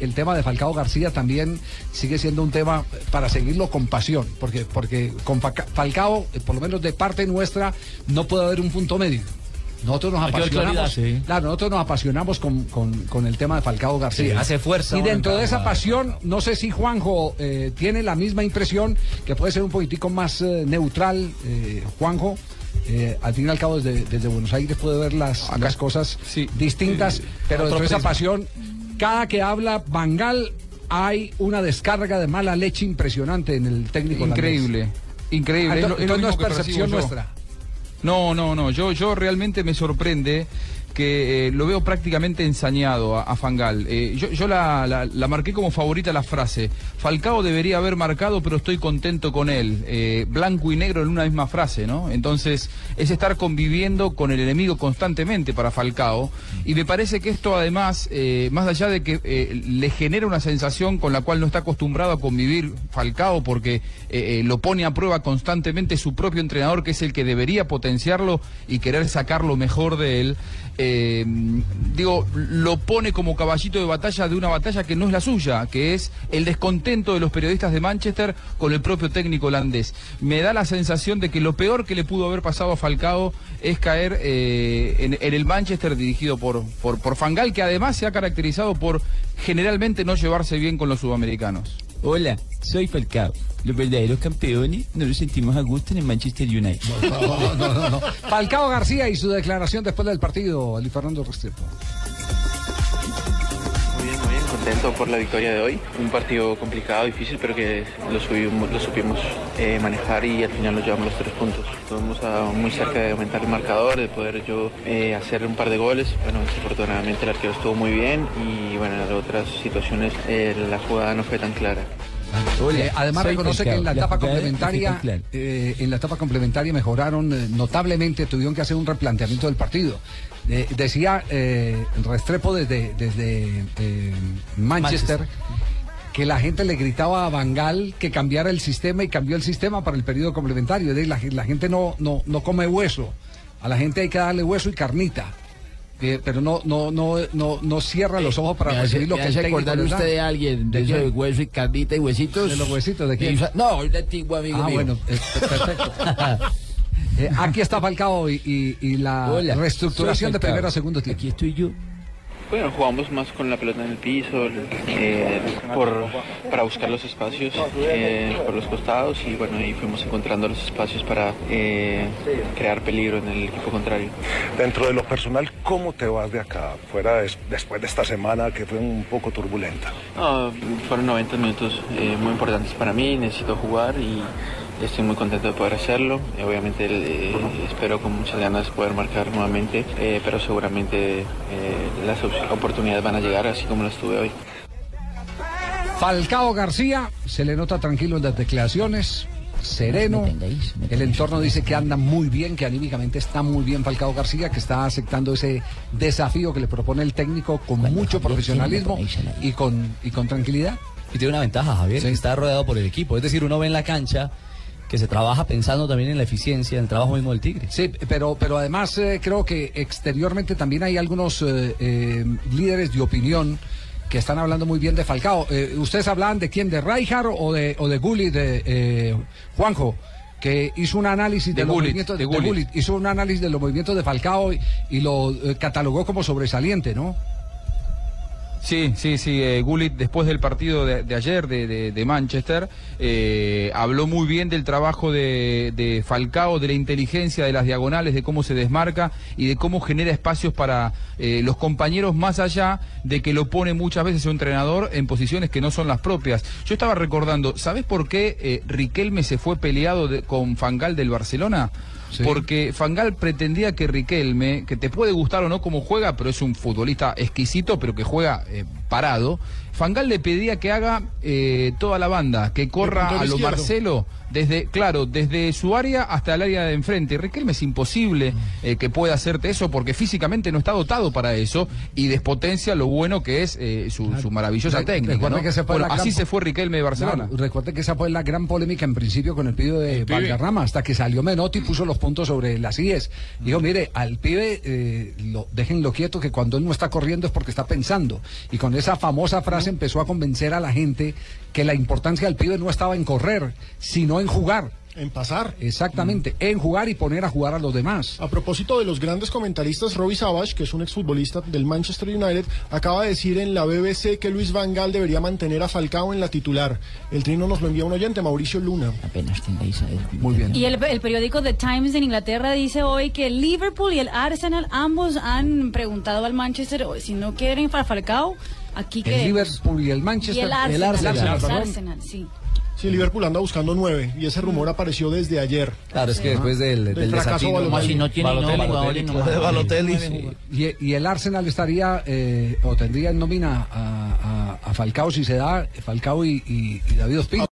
El tema de Falcao García también sigue siendo un tema para seguirlo con pasión, porque, porque con Falcao, eh, por lo menos de parte nuestra, no puede haber un punto medio. Nosotros nos apasionamos, claridad, sí. claro, nosotros nos apasionamos con, con- con el tema de Falcao García. Sí, hace fuerza Y dentro en de esa pasión, no sé si Juanjo eh, tiene la misma impresión, que puede ser un poquitico más eh, neutral, eh, Juanjo. eh, al fin y al cabo, desde, desde Buenos Aires puede ver las, las cosas sí. distintas, pero dentro de esa pasión, cada que habla Bangal, hay una descarga de mala leche impresionante en el técnico. holandés. Increíble, increíble. Ah, Es lo- entonces es lo no es percepción nuestra. No, no, no. Yo, yo realmente me sorprende que eh, lo veo prácticamente ensañado a, a Fangal. Eh, yo la, marqué como favorita la frase. Falcao debería haber marcado, pero estoy contento con él. Eh, blanco y negro en una misma frase, ¿no? Entonces, es estar conviviendo con el enemigo constantemente para Falcao. Y me parece que esto además, más allá de que le genera una sensación con la cual no está acostumbrado a convivir Falcao, porque lo pone a prueba constantemente su propio entrenador, que es el que debería potenciarlo y querer sacar lo mejor de él. Digo, lo pone como caballito de batalla de una batalla que no es la suya, que es el descontento de los periodistas de Manchester con el propio técnico holandés. Me da la sensación de que lo peor que le pudo haber pasado a Falcao es caer eh, en, en el Manchester dirigido por, por, por Fangal, que además se ha caracterizado por generalmente no llevarse bien con los sudamericanos. Hola, soy Falcao. Los verdaderos campeones nos los sentimos a gusto en el Manchester United. No, no, no, no. Falcao García y su declaración después del partido, Ali Fernando Restrepo. Contento por la victoria de hoy. Un partido complicado, difícil, pero que lo, subimos- lo supimos eh, manejar y al final nos llevamos los tres puntos. Estuvimos a- muy cerca de aumentar el marcador, de poder yo eh, hacer un par de goles. Bueno, desafortunadamente el arquero estuvo muy bien y bueno, en las otras situaciones eh, la jugada no fue tan clara. Eh, además soy reconoce que en la etapa complementaria, eh, en la etapa complementaria mejoraron eh, notablemente, tuvieron que hacer un replanteamiento del partido. Decía Restrepo desde, desde Manchester, que la gente le gritaba a Bangal que cambiara el sistema y cambió el sistema para el periodo complementario. Es decir, La, la gente no, no, no come hueso, a la gente hay que darle hueso y carnita. Eh, pero no, no, no, no, no cierra los ojos para hace- recibir lo que el hace técnico da. usted de alguien, de, ¿De eso de hueso y carnita y huesitos. ¿De los huesitos? ¿De quién? No, un antiguo amigo Ah, mío. bueno, eh, perfecto. Eh, aquí está Falcao y, y- y la Hola, reestructuración de primero a segundo tiempo. Aquí estoy yo. Bueno, jugamos más con la pelota en el piso, eh, por, para buscar los espacios eh, por los costados y bueno, y fuimos encontrando los espacios para eh, crear peligro en el equipo contrario. Dentro de lo personal, ¿cómo te vas de acá? Fuera des- después de esta semana que fue un poco turbulenta. No, fueron 90 minutos muy importantes para mí, necesito jugar y estoy muy contento de poder hacerlo. Eh, obviamente eh, espero con muchas ganas poder marcar nuevamente, eh, pero seguramente eh, las op- oportunidades van a llegar así como las tuve hoy. Falcao García se le nota tranquilo en las declaraciones, sereno. Me tengáis, me El entorno dice que anda muy bien, que anímicamente está muy bien Falcao García, que está aceptando ese desafío que le propone el técnico con mucho Javier profesionalismo y con, y con tranquilidad. Y tiene una ventaja, Javier, que está rodeado por el equipo. Es decir, uno ve en la cancha que se trabaja pensando también en la eficiencia, en el trabajo mismo del Tigre. Sí, pero, pero además eh, creo que exteriormente también hay algunos eh, eh, líderes de opinión que están hablando muy bien de Falcao. Eh, ¿Ustedes hablaban de quién? ¿De Rijkaard o de, o de Gullit, de eh, Juanjo? Que hizo un análisis de, De los Gullit, movimientos de de Gullit. Gullit, hizo un análisis de los movimientos de Falcao y, y lo eh, catalogó como sobresaliente, ¿no? Sí, sí, sí. Eh, Gullit, después del partido de, de ayer de, Manchester, eh, habló muy bien del trabajo de, Falcao, de la inteligencia de las diagonales, de cómo se desmarca y de cómo genera espacios para eh, los compañeros, más allá de que lo pone muchas veces su entrenador en posiciones que no son las propias. Yo estaba recordando, ¿sabes por qué eh, Riquelme se fue peleado con Fangal del Barcelona? Porque Fangal pretendía que Riquelme, que te puede gustar o no cómo juega, pero es un futbolista exquisito, pero que juega eh, parado, Fangal le pedía que haga eh, toda la banda, que corra a lo izquierdo. Marcelo, desde, claro, desde su área hasta el área de enfrente. Riquelme es imposible eh, que pueda hacerte eso porque físicamente no está dotado para eso y despotencia lo bueno que es eh, su, su maravillosa Re- técnica. ¿no? que Bueno, gran así se fue Riquelme de Barcelona. Claro, recuerde que esa fue la gran polémica en principio con el pibe de pibe. Valderrama, hasta que salió Menotti y puso los puntos sobre las IES. Dijo, mire, al pibe eh, lo, déjenlo quieto que cuando él no está corriendo es porque está pensando. Y con esa famosa frase empezó a convencer a la gente que la importancia del pibe no estaba en correr, sino en jugar. En pasar. Exactamente, en jugar y poner a jugar a los demás. A propósito de los grandes comentaristas, Robbie Savage, que es un exfutbolista del Manchester United, acaba de decir en la BBC que Luis Van Gaal debería mantener a Falcao en la titular. El trino nos lo envía un oyente, Mauricio Luna. Apenas tengáis a Muy bien. Y el, el periódico The Times en Inglaterra dice hoy que el Liverpool y el Arsenal ambos han preguntado al Manchester "Oye, si no quieren para Falcao, aquí que El Liverpool y el Manchester. y el Arsenal, el Arsenal, el perdón. Arsenal, sí. Sí, Liverpool anda buscando nueve y ese rumor apareció desde ayer. Claro, es que después del, Del del fracaso Balotelli. Si no tiene Balotelli, Balotelli, no. Balotelli, No sí. Y, y el Arsenal estaría eh, o tendría en nómina a, a- a Falcao si se da Falcao y, y- y David Ospina.